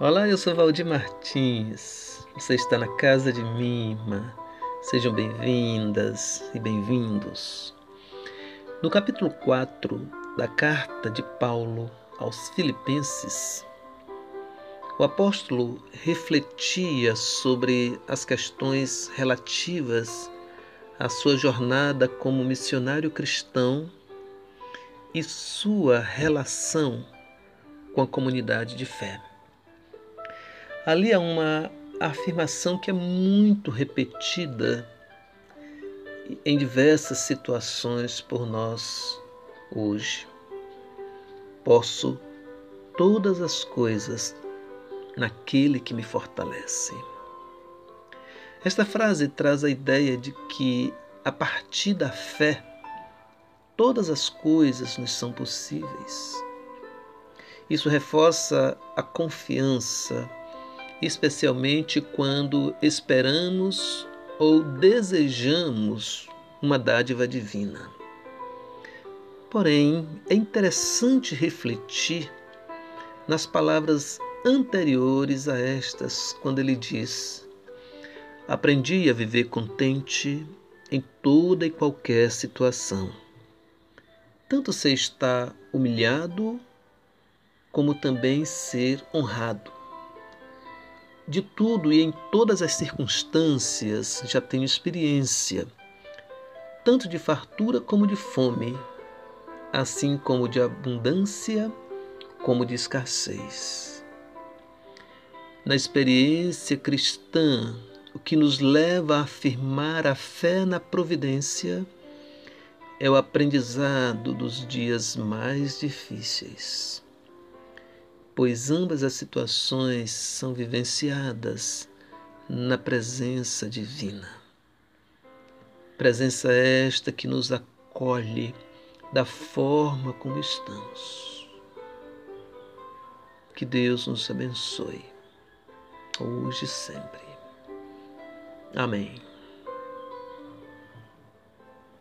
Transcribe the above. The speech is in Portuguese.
Olá, eu sou Valdir Martins. Você está na casa de Mima. Sejam bem-vindas e bem-vindos. No capítulo 4 da carta de Paulo aos Filipenses, o apóstolo refletia sobre as questões relativas à sua jornada como missionário cristão e sua relação com a comunidade de fé. Ali há uma afirmação que é muito repetida em diversas situações por nós hoje. Posso todas as coisas naquele que me fortalece. Esta frase traz a ideia de que, a partir da fé, todas as coisas nos são possíveis. Isso reforça a confiança, especialmente quando esperamos ou desejamos uma dádiva divina. Porém, é interessante refletir nas palavras anteriores a estas, quando ele diz: Aprendi a viver contente em toda e qualquer situação. Tanto ser estar humilhado, como também ser honrado. De tudo e em todas as circunstâncias já tenho experiência, tanto de fartura como de fome, assim como de abundância como de escassez. Na experiência cristã, o que nos leva a afirmar a fé na providência é o aprendizado dos dias mais difíceis, pois ambas as situações são vivenciadas na presença divina. Presença esta que nos acolhe da forma como estamos. Que Deus nos abençoe hoje e sempre. Amém.